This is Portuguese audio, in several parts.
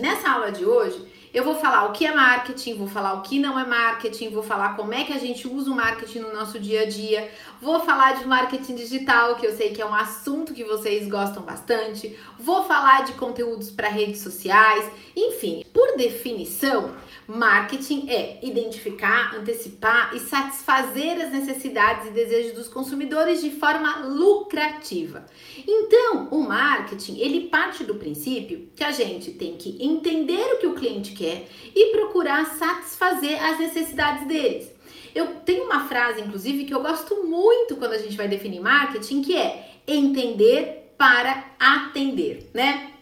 Nessa aula de hoje, eu vou falar o que é marketing, vou falar o que não é marketing, vou falar como é que a gente usa o marketing no nosso dia a dia, vou falar de marketing digital, que eu sei que é um assunto que vocês gostam bastante, vou falar de conteúdos para redes sociais, enfim, por definição, marketing é identificar, antecipar e satisfazer as necessidades e desejos dos consumidores de forma lucrativa. Então, o marketing, ele parte do princípio que a gente tem que entender o que o cliente quer e procurar satisfazer as necessidades deles. Eu tenho uma frase, inclusive, que eu gosto muito quando a gente vai definir marketing, que é entender para atender, né?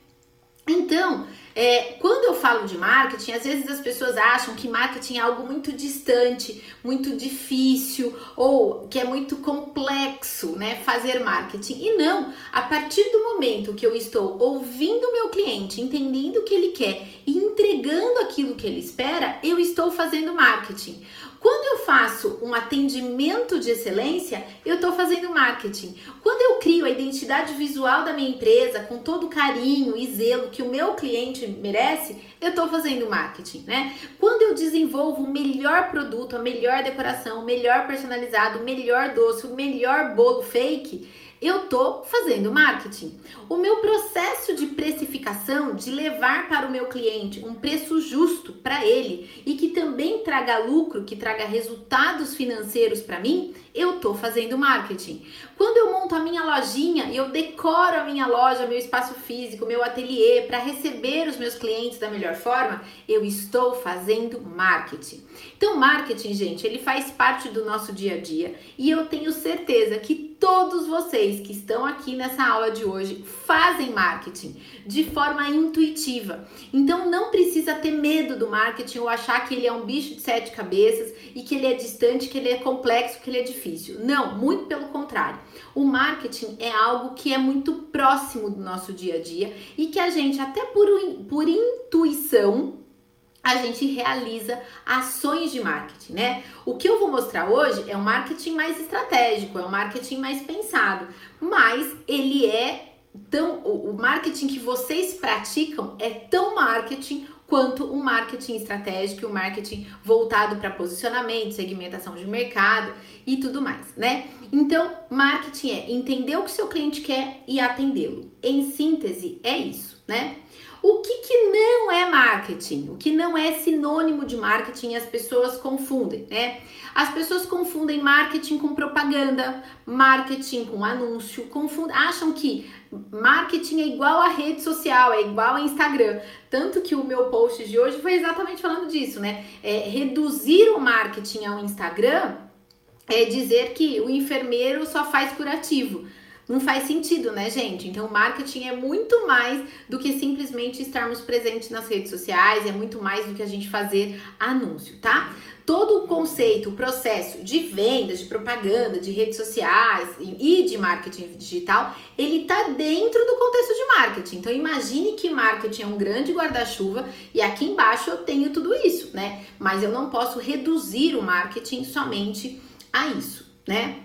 Então, é, quando eu falo de marketing, às vezes as pessoas acham que marketing é algo muito distante, muito difícil ou que é muito complexo, né? Fazer marketing. E não, a partir do momento que eu estou ouvindo o meu cliente, entendendo o que ele quer e entregando aquilo que ele espera, eu estou fazendo marketing. Quando eu faço um atendimento de excelência, eu estou fazendo marketing. Quando eu crio a identidade visual da minha empresa com todo o carinho e zelo que o meu cliente merece, eu estou fazendo marketing, né? Quando eu desenvolvo o melhor produto, a melhor decoração, o melhor personalizado, o melhor doce, o melhor bolo fake, eu tô fazendo marketing. O meu processo de precificação, de levar para o meu cliente um preço justo para ele e que também traga lucro, que traga resultados financeiros para mim, eu tô fazendo marketing. Quando eu monto a minha lojinha e eu decoro a minha loja, meu espaço físico, meu ateliê para receber os meus clientes da melhor forma, eu estou fazendo marketing. Então, marketing, gente, ele faz parte do nosso dia a dia e eu tenho certeza que todos vocês que estão aqui nessa aula de hoje fazem marketing de forma intuitiva. Então não precisa ter medo do marketing ou achar que ele é um bicho de sete cabeças e que ele é distante, que ele é complexo, que ele é difícil. Não, muito pelo contrário. O marketing é algo que é muito próximo do nosso dia a dia e que a gente, até por, por intuição, a gente realiza ações de marketing, né? O que eu vou mostrar hoje é um marketing mais estratégico, é um marketing mais pensado, mas ele é tão o marketing que vocês praticam é tão marketing quanto o um marketing estratégico, o um marketing voltado para posicionamento, segmentação de mercado e tudo mais, né? Então, marketing é entender o que seu cliente quer e atendê-lo. Em síntese, é isso, né? O que, que não é marketing? O que não é sinônimo de marketing as pessoas confundem, né? As pessoas confundem marketing com propaganda, marketing com anúncio, confundem, acham que marketing é igual a rede social, é igual a Instagram. Tanto que o meu post de hoje foi exatamente falando disso, né? É, reduzir o marketing ao Instagram é dizer que o enfermeiro só faz curativo. Não faz sentido, né, gente? Então, marketing é muito mais do que simplesmente estarmos presentes nas redes sociais, é muito mais do que a gente fazer anúncio, tá? Todo o conceito, o processo de vendas, de propaganda, de redes sociais e de marketing digital, ele tá dentro do contexto de marketing. Então, imagine que marketing é um grande guarda-chuva e aqui embaixo eu tenho tudo isso, né? Mas eu não posso reduzir o marketing somente a isso, né?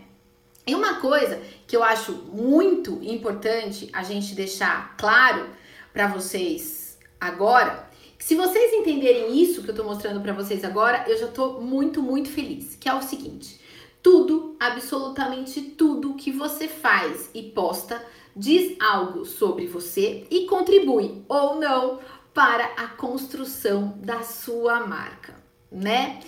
E uma coisa que eu acho muito importante a gente deixar claro para vocês agora, se vocês entenderem isso que eu tô mostrando para vocês agora, eu já tô muito, muito feliz, que é o seguinte: tudo, absolutamente tudo que você faz e posta diz algo sobre você e contribui ou não para a construção da sua marca, né?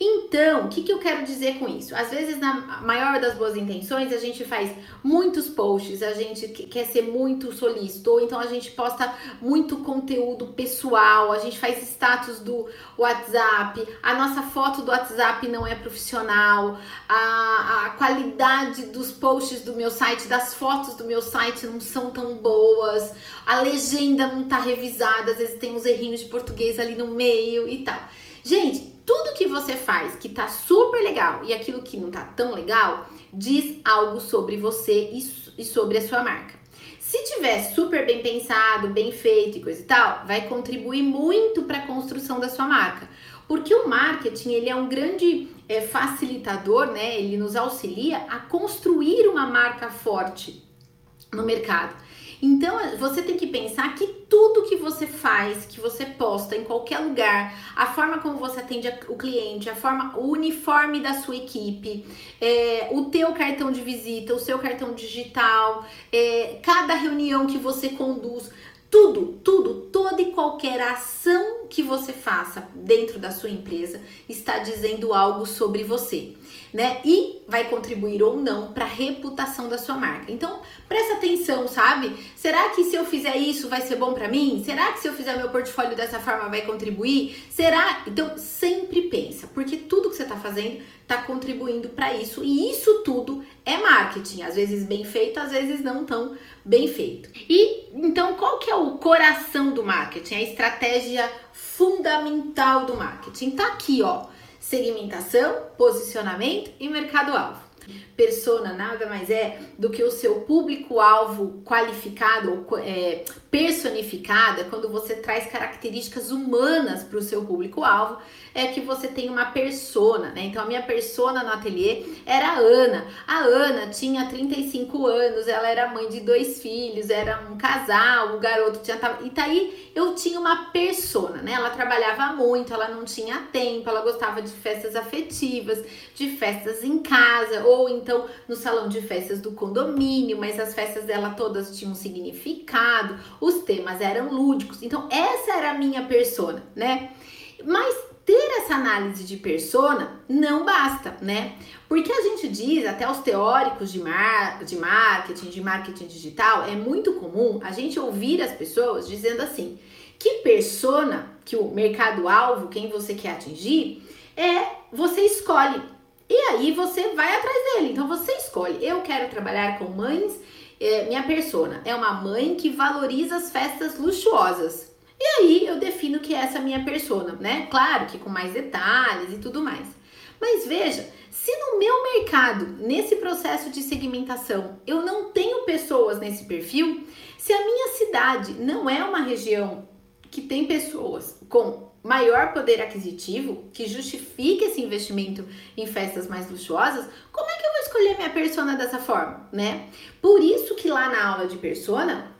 Então, o que, que eu quero dizer com isso? Às vezes, na maior das boas intenções, a gente faz muitos posts, a gente quer ser muito solícito, ou então a gente posta muito conteúdo pessoal, a gente faz status do WhatsApp, a nossa foto do WhatsApp não é profissional, a, a qualidade dos posts do meu site, das fotos do meu site não são tão boas, a legenda não tá revisada, às vezes tem uns errinhos de português ali no meio e tal. Gente, tudo que você faz que tá super legal e aquilo que não tá tão legal diz algo sobre você e sobre a sua marca. Se tiver super bem pensado, bem feito e coisa e tal, vai contribuir muito para a construção da sua marca. Porque o marketing ele é um grande é, facilitador, né? Ele nos auxilia a construir uma marca forte no mercado. Então você tem que pensar que tudo que você faz, que você posta em qualquer lugar, a forma como você atende o cliente, a forma, o uniforme da sua equipe, é, o teu cartão de visita, o seu cartão digital, é, cada reunião que você conduz, tudo, tudo, toda e qualquer ação que você faça dentro da sua empresa está dizendo algo sobre você né? E vai contribuir ou não para a reputação da sua marca. Então, presta atenção, sabe? Será que se eu fizer isso vai ser bom para mim? Será que se eu fizer meu portfólio dessa forma vai contribuir? Será? Então, sempre pensa, porque tudo que você está fazendo está contribuindo para isso e isso tudo é marketing, às vezes bem feito, às vezes não tão bem feito. E então, qual que é o coração do marketing? A estratégia fundamental do marketing tá aqui, ó segmentação, posicionamento e mercado-alvo. Persona nada mais é do que o seu público-alvo qualificado ou é, personificado, é quando você traz características humanas para o seu público-alvo, é que você tem uma persona, né? Então a minha persona no ateliê era a Ana. A Ana tinha 35 anos, ela era mãe de dois filhos, era um casal, o garoto tinha. E tá aí eu tinha uma persona, né? Ela trabalhava muito, ela não tinha tempo, ela gostava de festas afetivas, de festas em casa, ou então no salão de festas do condomínio, mas as festas dela todas tinham significado, os temas eram lúdicos. Então, essa era a minha persona, né? Mas ter essa análise de persona não basta, né? Porque a gente diz, até os teóricos de, mar, de marketing, de marketing digital, é muito comum a gente ouvir as pessoas dizendo assim: que persona, que o mercado-alvo, quem você quer atingir, é você escolhe. E aí você vai atrás dele. Então você escolhe. Eu quero trabalhar com mães. É, minha persona é uma mãe que valoriza as festas luxuosas. E aí eu defino que essa é a minha persona, né? Claro que com mais detalhes e tudo mais. Mas veja, se no meu mercado, nesse processo de segmentação, eu não tenho pessoas nesse perfil, se a minha cidade não é uma região que tem pessoas com maior poder aquisitivo, que justifique esse investimento em festas mais luxuosas, como é que eu vou escolher minha persona dessa forma, né? Por isso que lá na aula de persona,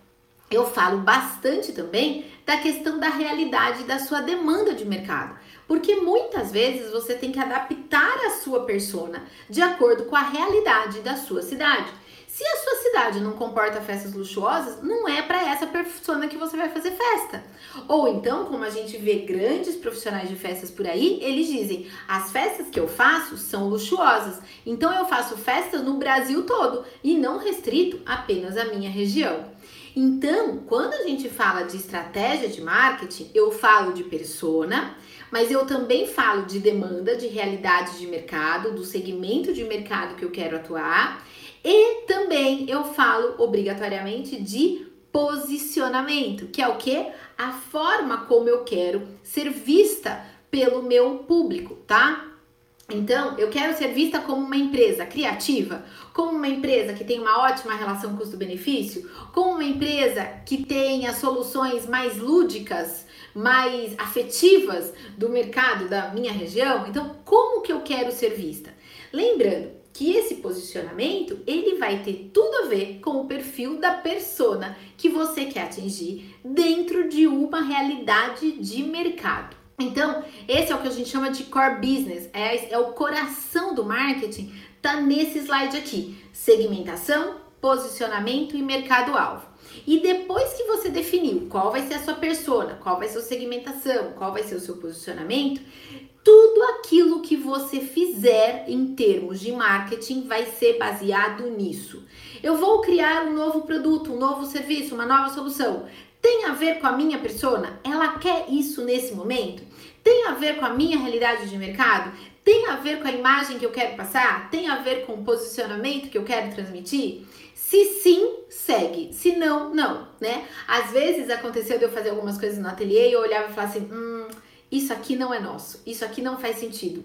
eu falo bastante também da questão da realidade da sua demanda de mercado. Porque muitas vezes você tem que adaptar a sua persona de acordo com a realidade da sua cidade. Se a sua cidade não comporta festas luxuosas, não é para essa persona que você vai fazer festa. Ou então, como a gente vê grandes profissionais de festas por aí, eles dizem: as festas que eu faço são luxuosas. Então eu faço festas no Brasil todo e não restrito apenas à minha região. Então, quando a gente fala de estratégia de marketing, eu falo de persona, mas eu também falo de demanda, de realidade de mercado, do segmento de mercado que eu quero atuar, e também eu falo obrigatoriamente de posicionamento, que é o que? A forma como eu quero ser vista pelo meu público, tá? Então, eu quero ser vista como uma empresa criativa, como uma empresa que tem uma ótima relação custo-benefício, como uma empresa que tenha soluções mais lúdicas, mais afetivas do mercado da minha região. Então, como que eu quero ser vista? Lembrando que esse posicionamento, ele vai ter tudo a ver com o perfil da persona que você quer atingir dentro de uma realidade de mercado. Então, esse é o que a gente chama de core business, é, é o coração do marketing, tá nesse slide aqui: segmentação, posicionamento e mercado-alvo. E depois que você definiu qual vai ser a sua persona, qual vai ser a sua segmentação, qual vai ser o seu posicionamento, tudo aquilo que você fizer em termos de marketing vai ser baseado nisso. Eu vou criar um novo produto, um novo serviço, uma nova solução. Tem a ver com a minha persona? Ela quer isso nesse momento? Tem a ver com a minha realidade de mercado? Tem a ver com a imagem que eu quero passar? Tem a ver com o posicionamento que eu quero transmitir? Se sim, segue. Se não, não, né? Às vezes aconteceu de eu fazer algumas coisas no ateliê e eu olhava e falava assim: hum, isso aqui não é nosso, isso aqui não faz sentido.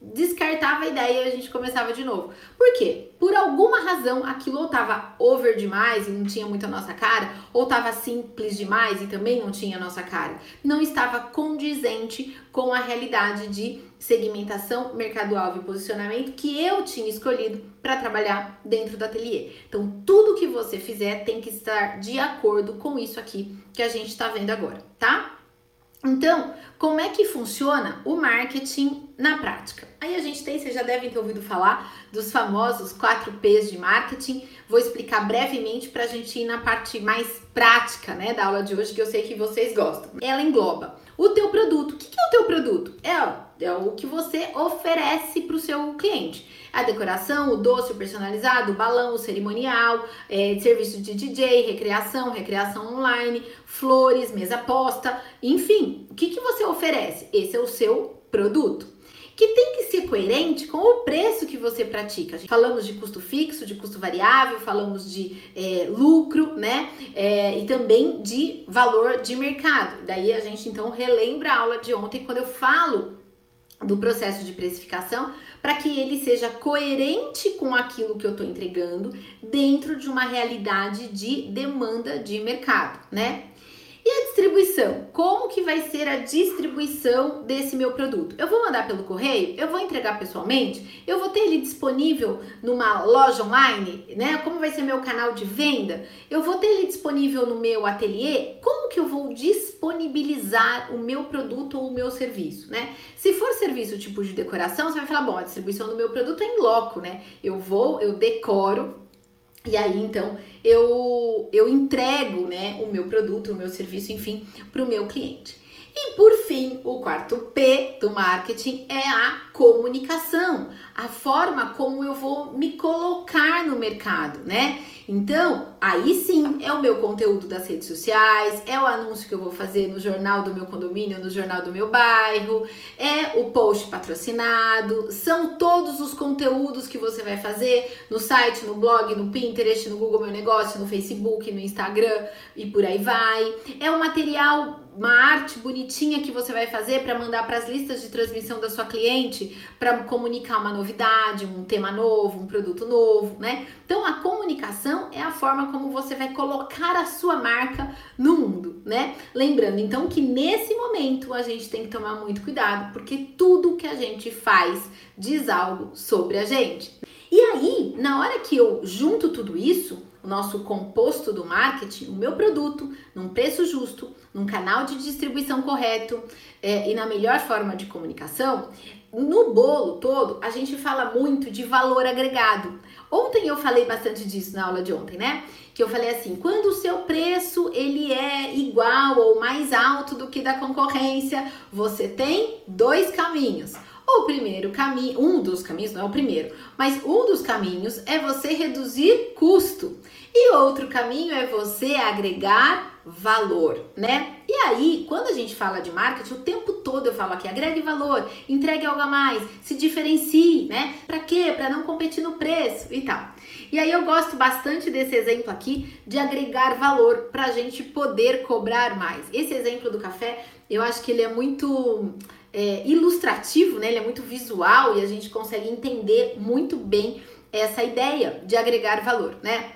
Descartava a ideia e a gente começava de novo. Por quê? Por alguma razão aquilo ou tava over demais e não tinha muito a nossa cara, ou tava simples demais e também não tinha a nossa cara. Não estava condizente com a realidade de segmentação, mercado-alvo e posicionamento que eu tinha escolhido para trabalhar dentro do ateliê. Então, tudo que você fizer tem que estar de acordo com isso aqui que a gente está vendo agora, tá? Então, como é que funciona o marketing na prática? Aí a gente tem, vocês já devem ter ouvido falar dos famosos 4 P's de marketing. Vou explicar brevemente para a gente ir na parte mais prática, né, da aula de hoje, que eu sei que vocês gostam. Ela engloba o teu produto. O que é o teu produto? É, é o que você oferece para o seu cliente. A decoração, o doce personalizado, o balão, o cerimonial, é, serviço de DJ, recreação, recreação online, flores, mesa posta, enfim, o que, que você oferece? Esse é o seu produto que tem que ser coerente com o preço que você pratica. Falamos de custo fixo, de custo variável, falamos de é, lucro, né? É, e também de valor de mercado. Daí a gente então relembra a aula de ontem quando eu falo do processo de precificação para que ele seja coerente com aquilo que eu estou entregando dentro de uma realidade de demanda de mercado, né? E a distribuição? Como que vai ser a distribuição desse meu produto? Eu vou mandar pelo correio? Eu vou entregar pessoalmente? Eu vou ter ele disponível numa loja online, né? Como vai ser meu canal de venda? Eu vou ter ele disponível no meu ateliê? Como que eu vou disponibilizar o meu produto ou o meu serviço, né? Se for serviço tipo de decoração, você vai falar, bom, a distribuição do meu produto é em loco, né? Eu vou, eu decoro e aí, então, eu, eu entrego né, o meu produto, o meu serviço, enfim, para o meu cliente. E por fim, o quarto P do marketing é a comunicação, a forma como eu vou me colocar no mercado, né? Então, aí sim é o meu conteúdo das redes sociais, é o anúncio que eu vou fazer no jornal do meu condomínio, no jornal do meu bairro, é o post patrocinado, são todos os conteúdos que você vai fazer no site, no blog, no Pinterest, no Google Meu Negócio, no Facebook, no Instagram e por aí vai. É o material uma arte bonitinha que você vai fazer para mandar para as listas de transmissão da sua cliente, para comunicar uma novidade, um tema novo, um produto novo, né? Então a comunicação é a forma como você vai colocar a sua marca no mundo, né? Lembrando então que nesse momento a gente tem que tomar muito cuidado, porque tudo que a gente faz diz algo sobre a gente. E aí, na hora que eu junto tudo isso, o nosso composto do marketing, o meu produto, num preço justo, num canal de distribuição correto é, e na melhor forma de comunicação, no bolo todo a gente fala muito de valor agregado. Ontem eu falei bastante disso na aula de ontem, né? Que eu falei assim, quando o seu preço ele é igual ou mais alto do que da concorrência, você tem dois caminhos. O primeiro caminho, um dos caminhos, não é o primeiro, mas um dos caminhos é você reduzir custo. E outro caminho é você agregar valor, né? E aí, quando a gente fala de marketing, o tempo todo eu falo aqui, agregue valor, entregue algo a mais, se diferencie, né? Para quê? Para não competir no preço e tal. E aí eu gosto bastante desse exemplo aqui de agregar valor para a gente poder cobrar mais. Esse exemplo do café, eu acho que ele é muito é, ilustrativo, né? Ele é muito visual e a gente consegue entender muito bem essa ideia de agregar valor, né?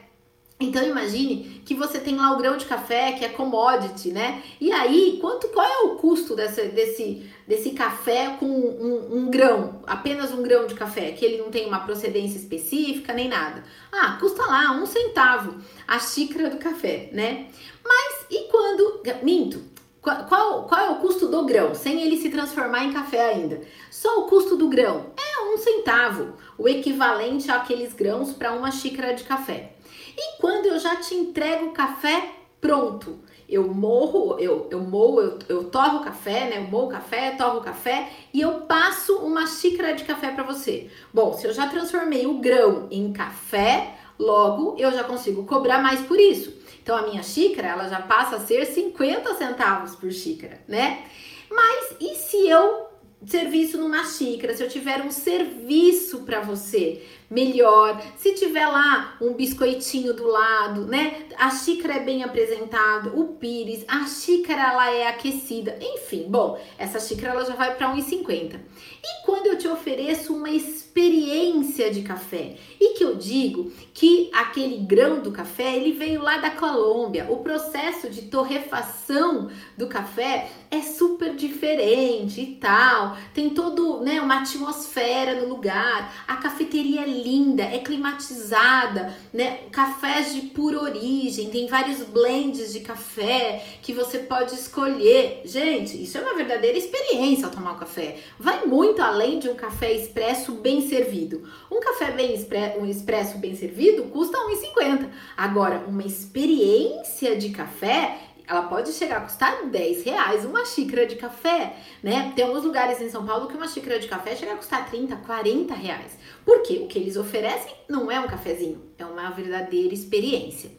Então imagine que você tem lá o grão de café, que é commodity, né? E aí, quanto qual é o custo dessa, desse, desse café com um, um, grão, apenas um grão de café, que ele não tem uma procedência específica nem nada? Ah, custa lá um centavo a xícara do café, né? Mas e quando. Minto, qual, qual, é o custo do grão, sem ele se transformar em café ainda? Só o custo do grão é um centavo, o equivalente àqueles grãos para uma xícara de café. E quando eu já te entrego o café pronto, eu morro, eu, eu moo, eu, eu torro o café, né? Eu moo o café, torro o café e eu passo uma xícara de café para você. Bom, se eu já transformei o grão em café, logo eu já consigo cobrar mais por isso. Então a minha xícara, ela já passa a ser 50 centavos por xícara, né? Mas e se eu serviço numa xícara, se eu tiver um serviço para você, melhor. Se tiver lá um biscoitinho do lado, né? A xícara é bem apresentada, o pires, a xícara ela é aquecida. Enfim, bom, essa xícara ela já vai para 1,50. E quando eu te ofereço uma experiência de café e que eu digo que aquele grão do café ele veio lá da Colômbia, o processo de torrefação do café é super diferente e tal, tem todo né, uma atmosfera no lugar, a cafeteria é linda, é climatizada, né, cafés de pura origem, tem vários blends de café que você pode escolher. Gente, isso é uma verdadeira experiência ao tomar o café. Vai muito além de um café expresso bem servido. Um café bem expresso, um expresso bem servido custa 1,50. Agora, uma experiência de café ela pode chegar a custar 10 reais uma xícara de café, né? Tem alguns lugares em São Paulo que uma xícara de café chega a custar 30, 40 reais. Porque o que eles oferecem não é um cafezinho, é uma verdadeira experiência.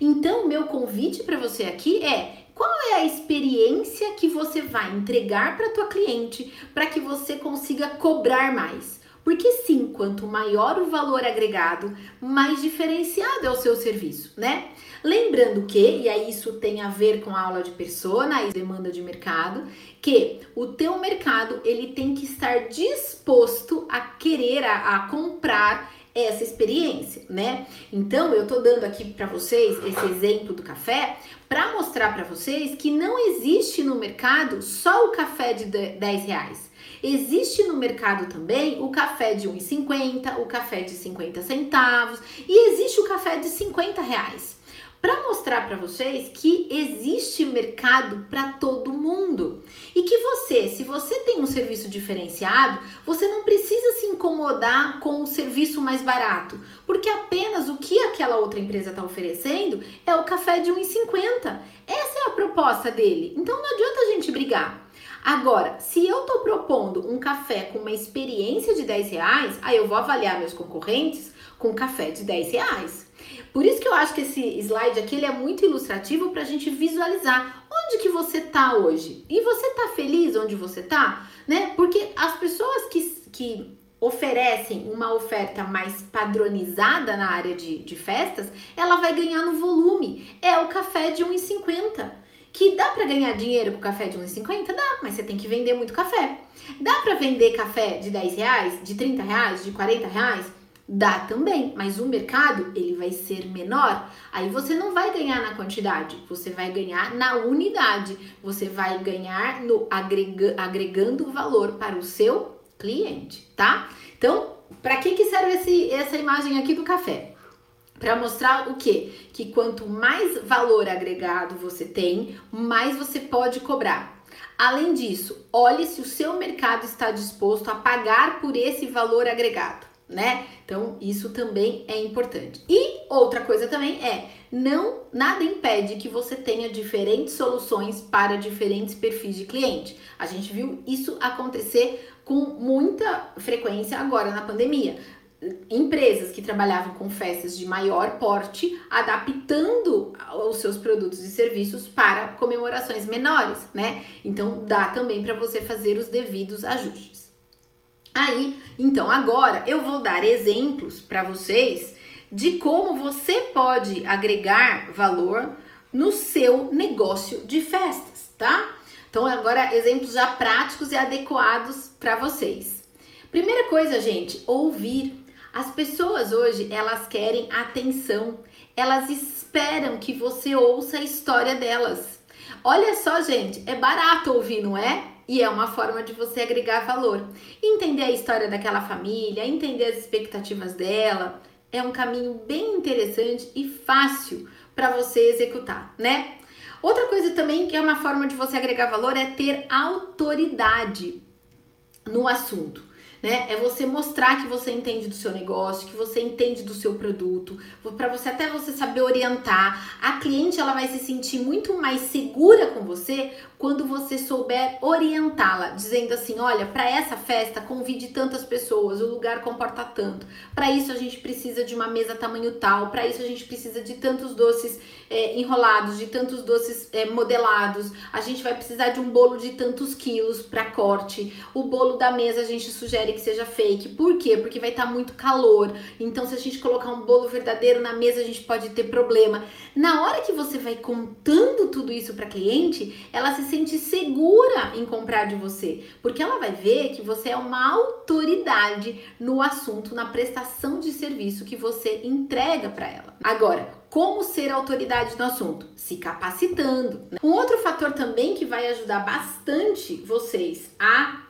Então, meu convite para você aqui é qual é a experiência que você vai entregar para tua cliente para que você consiga cobrar mais? Porque sim, quanto maior o valor agregado, mais diferenciado é o seu serviço, né? Lembrando que, e aí isso tem a ver com a aula de persona e demanda de mercado, que o teu mercado ele tem que estar disposto a querer, a, a comprar essa experiência, né? Então, eu tô dando aqui para vocês esse exemplo do café para mostrar para vocês que não existe no mercado só o café de 10 reais. Existe no mercado também o café de 1,50, o café de 50 centavos e existe o café de 50 reais. Para mostrar para vocês que existe mercado para todo mundo e que você, se você tem um serviço diferenciado, você não precisa se incomodar com o serviço mais barato, porque apenas o que aquela outra empresa está oferecendo é o café de 1,50. Essa é a proposta dele. Então não adianta a gente brigar. Agora, se eu estou propondo um café com uma experiência de 10 reais, aí eu vou avaliar meus concorrentes com café de 10 reais. Por isso que eu acho que esse slide aqui ele é muito ilustrativo para a gente visualizar onde que você está hoje. E você está feliz onde você está? Né? Porque as pessoas que, que oferecem uma oferta mais padronizada na área de, de festas, ela vai ganhar no volume. É o café de 1,50. Que dá para ganhar dinheiro com café de 1,50? Dá, mas você tem que vender muito café. Dá para vender café de 10 reais, de 30 reais, de 40 reais? Dá também, mas o mercado ele vai ser menor. Aí você não vai ganhar na quantidade, você vai ganhar na unidade. Você vai ganhar no agrega, agregando valor para o seu cliente, tá? Então, para que que serve esse, essa imagem aqui do café? Para mostrar o quê? Que quanto mais valor agregado você tem, mais você pode cobrar. Além disso, olhe se o seu mercado está disposto a pagar por esse valor agregado, né? Então, isso também é importante. E outra coisa também é, não nada impede que você tenha diferentes soluções para diferentes perfis de cliente. A gente viu isso acontecer com muita frequência agora na pandemia empresas que trabalhavam com festas de maior porte, adaptando os seus produtos e serviços para comemorações menores, né? Então dá também para você fazer os devidos ajustes. Aí, então agora eu vou dar exemplos para vocês de como você pode agregar valor no seu negócio de festas, tá? Então agora exemplos já práticos e adequados para vocês. Primeira coisa, gente, ouvir as pessoas hoje, elas querem atenção. Elas esperam que você ouça a história delas. Olha só, gente, é barato ouvir, não é? E é uma forma de você agregar valor. Entender a história daquela família, entender as expectativas dela, é um caminho bem interessante e fácil para você executar, né? Outra coisa também que é uma forma de você agregar valor é ter autoridade no assunto né? É você mostrar que você entende do seu negócio, que você entende do seu produto, para você até você saber orientar. A cliente ela vai se sentir muito mais segura com você quando você souber orientá-la, dizendo assim: olha, para essa festa convide tantas pessoas, o lugar comporta tanto. Para isso a gente precisa de uma mesa tamanho tal, para isso a gente precisa de tantos doces é, enrolados, de tantos doces é, modelados. A gente vai precisar de um bolo de tantos quilos para corte. O bolo da mesa a gente sugere que seja fake. Por quê? Porque vai estar tá muito calor. Então, se a gente colocar um bolo verdadeiro na mesa, a gente pode ter problema. Na hora que você vai contando tudo isso para cliente, ela se sente segura em comprar de você, porque ela vai ver que você é uma autoridade no assunto, na prestação de serviço que você entrega para ela. Agora, como ser autoridade no assunto? Se capacitando. Né? Um outro fator também que vai ajudar bastante vocês a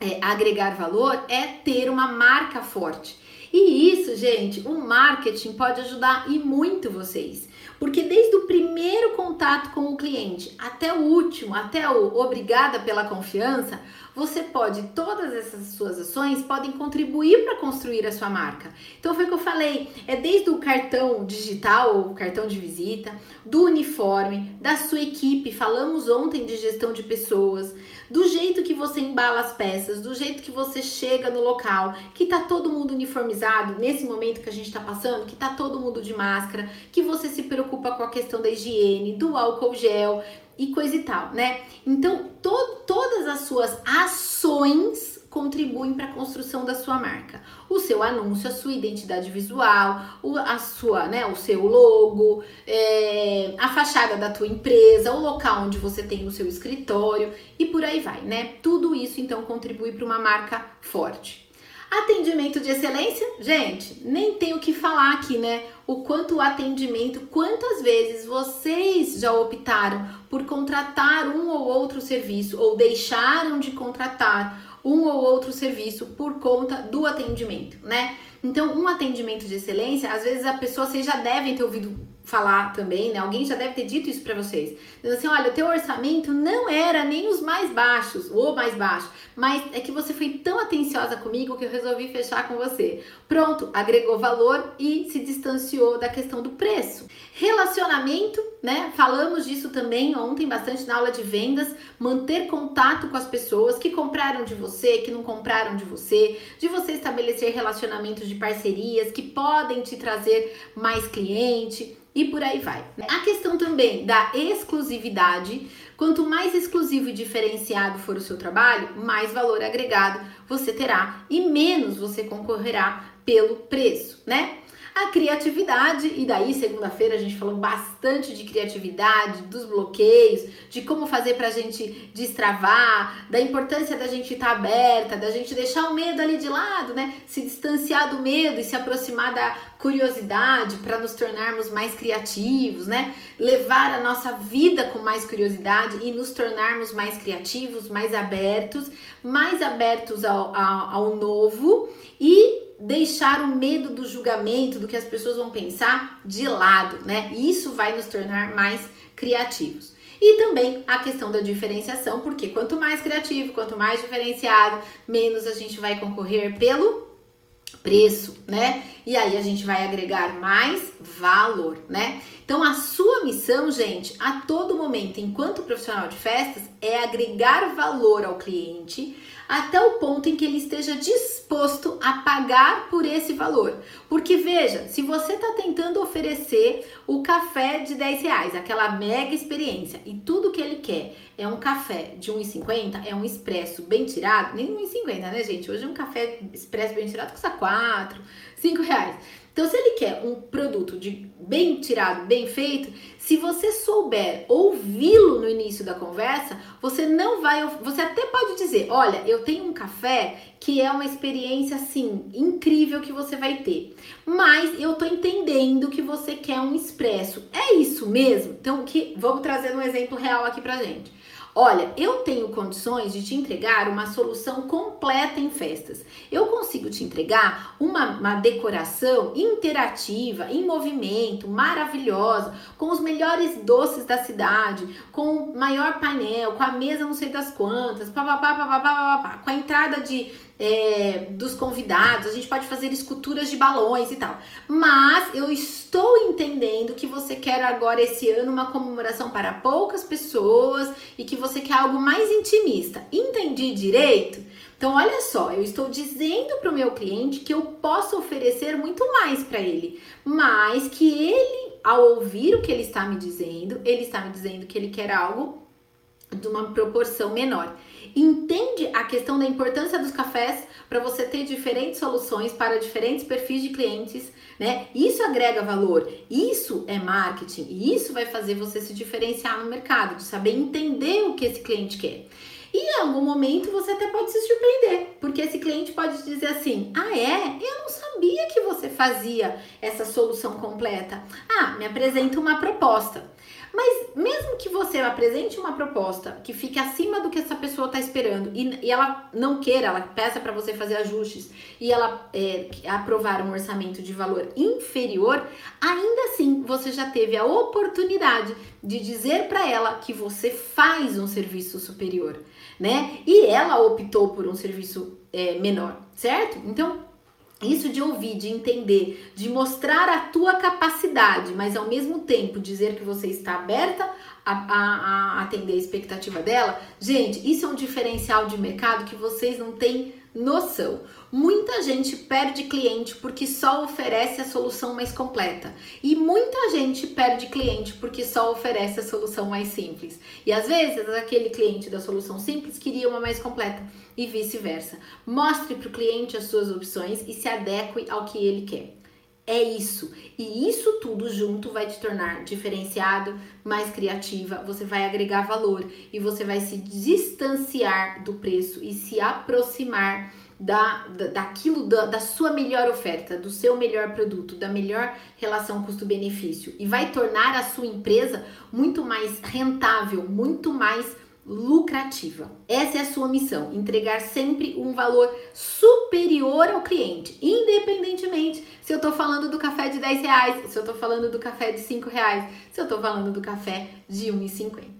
é, agregar valor é ter uma marca forte. E isso, gente, o marketing pode ajudar e muito vocês. Porque desde o primeiro contato com o cliente até o último, até o obrigada pela confiança, você pode, todas essas suas ações podem contribuir para construir a sua marca. Então foi o que eu falei, é desde o cartão digital, o cartão de visita, do uniforme, da sua equipe, falamos ontem de gestão de pessoas, do jeito que você embala as peças, do jeito que você chega no local, que tá todo mundo uniformizado nesse momento que a gente tá passando, que tá todo mundo de máscara, que você se preocupa com a questão da higiene, do álcool gel, e coisa e tal, né? Então, to todas as suas ações contribuem para a construção da sua marca. O seu anúncio, a sua identidade visual, o, a sua, né, o seu logo, é, a fachada da tua empresa, o local onde você tem o seu escritório e por aí vai, né? Tudo isso então contribui para uma marca forte. Atendimento de excelência, gente, nem tenho o que falar aqui, né? O quanto o atendimento, quantas vezes vocês já optaram por contratar um ou outro serviço ou deixaram de contratar um ou outro serviço por conta do atendimento, né? Então, um atendimento de excelência, às vezes a pessoa, vocês já devem ter ouvido falar também, né? Alguém já deve ter dito isso para vocês. Dizendo assim, olha, o teu orçamento não era nem os mais baixos, ou mais baixo, mas é que você foi tão atenciosa comigo que eu resolvi fechar com você. Pronto, agregou valor e se distanciou da questão do preço. Relacionamento, né? Falamos disso também ontem bastante na aula de vendas, manter contato com as pessoas que compraram de você, que não compraram de você, de você estabelecer relacionamentos de parcerias que podem te trazer mais cliente e por aí vai. A questão também da exclusividade. Quanto mais exclusivo e diferenciado for o seu trabalho, mais valor agregado você terá e menos você concorrerá pelo preço, né? A criatividade, e daí segunda-feira a gente falou bastante de criatividade, dos bloqueios, de como fazer para a gente destravar, da importância da gente estar tá aberta, da gente deixar o medo ali de lado, né? Se distanciar do medo e se aproximar da curiosidade para nos tornarmos mais criativos, né? Levar a nossa vida com mais curiosidade e nos tornarmos mais criativos, mais abertos, mais abertos ao, ao, ao novo e deixar o medo do julgamento, do que as pessoas vão pensar, de lado, né? Isso vai nos tornar mais criativos. E também a questão da diferenciação, porque quanto mais criativo, quanto mais diferenciado, menos a gente vai concorrer pelo preço, né? E aí a gente vai agregar mais valor, né? Então a sua missão, gente, a todo momento, enquanto profissional de festas, é agregar valor ao cliente até o ponto em que ele esteja disposto a pagar por esse valor. Porque veja, se você está tentando oferecer o café de 10 reais, aquela mega experiência, e tudo que ele quer é um café de 1,50, é um expresso bem tirado, nem 1,50, né, gente? Hoje um café expresso bem tirado custa 4, 5 reais. Então, se ele quer um produto de bem tirado, bem feito, se você souber ouvi-lo no início da conversa, você não vai, você até pode dizer, olha, eu tenho um café que é uma experiência assim incrível que você vai ter, mas eu tô entendendo que você quer um expresso. É isso mesmo? Então, que vamos trazer um exemplo real aqui pra gente. Olha, eu tenho condições de te entregar uma solução completa em festas. Eu consigo te entregar uma, uma decoração interativa, em movimento, maravilhosa, com os melhores doces da cidade, com maior painel, com a mesa não sei das quantas, com a entrada de é, dos convidados, a gente pode fazer esculturas de balões e tal. Mas eu estou entendendo que você quer agora esse ano uma comemoração para poucas pessoas e que você quer algo mais intimista. Entendi direito? Então, olha só, eu estou dizendo para o meu cliente que eu posso oferecer muito mais para ele, mas que ele, ao ouvir o que ele está me dizendo, ele está me dizendo que ele quer algo de uma proporção menor. Entende a questão da importância dos cafés para você ter diferentes soluções para diferentes perfis de clientes, né? Isso agrega valor, isso é marketing e isso vai fazer você se diferenciar no mercado, de saber entender o que esse cliente quer. E em algum momento você até pode se surpreender, porque esse cliente pode dizer assim: Ah, é? Eu não sabia que você fazia essa solução completa. Ah, me apresenta uma proposta. Mas mesmo que você apresente uma proposta que fique acima do que essa pessoa está esperando e, e, ela não queira, ela peça para você fazer ajustes e ela é, aprovar um orçamento de valor inferior, ainda assim você já teve a oportunidade de dizer para ela que você faz um serviço superior, né? E ela optou por um serviço é, menor, certo? Então isso de ouvir, de entender, de mostrar a tua capacidade, mas ao mesmo tempo dizer que você está aberta a, a, a, atender a expectativa dela, gente, isso é um diferencial de mercado que vocês não têm noção. Muita gente perde cliente porque só oferece a solução mais completa. E muita gente perde cliente porque só oferece a solução mais simples. E às vezes aquele cliente da solução simples queria uma mais completa e vice-versa. Mostre para o cliente as suas opções e se adeque ao que ele quer. É isso. E isso tudo junto vai te tornar diferenciado, mais criativa, você vai agregar valor e você vai se distanciar do preço e se aproximar da, da, daquilo da, da sua melhor oferta, do seu melhor produto, da melhor relação custo-benefício e vai tornar a sua empresa muito mais rentável, muito mais lucrativa. Essa é a sua missão: entregar sempre um valor superior ao cliente, independentemente se eu tô falando do café de 10 reais, se eu tô falando do café de 5 reais, se eu tô falando do café de 1,50.